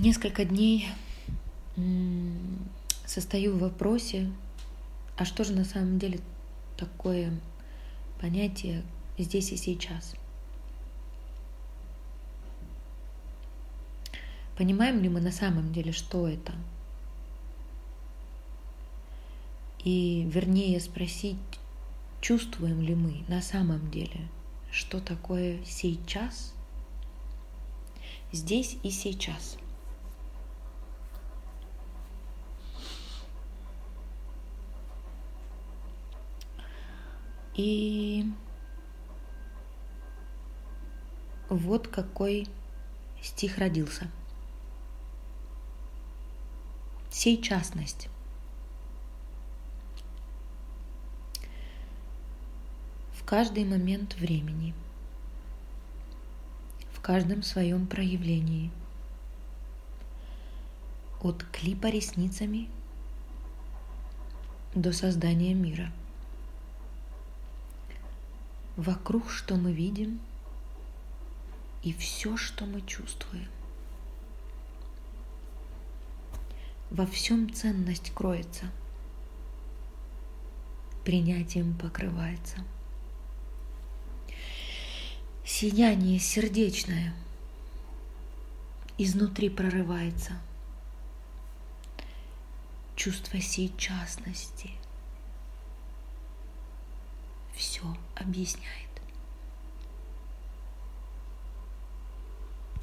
Несколько дней состою в вопросе, а что же на самом деле такое понятие здесь и сейчас? Понимаем ли мы на самом деле, что это? И вернее спросить, чувствуем ли мы на самом деле, что такое сейчас, здесь и сейчас. И вот какой стих родился. Сей частность. В каждый момент времени, в каждом своем проявлении, от клипа ресницами до создания мира – вокруг, что мы видим, и все, что мы чувствуем. Во всем ценность кроется, принятием покрывается. Сияние сердечное изнутри прорывается. Чувство сейчастности – все объясняет.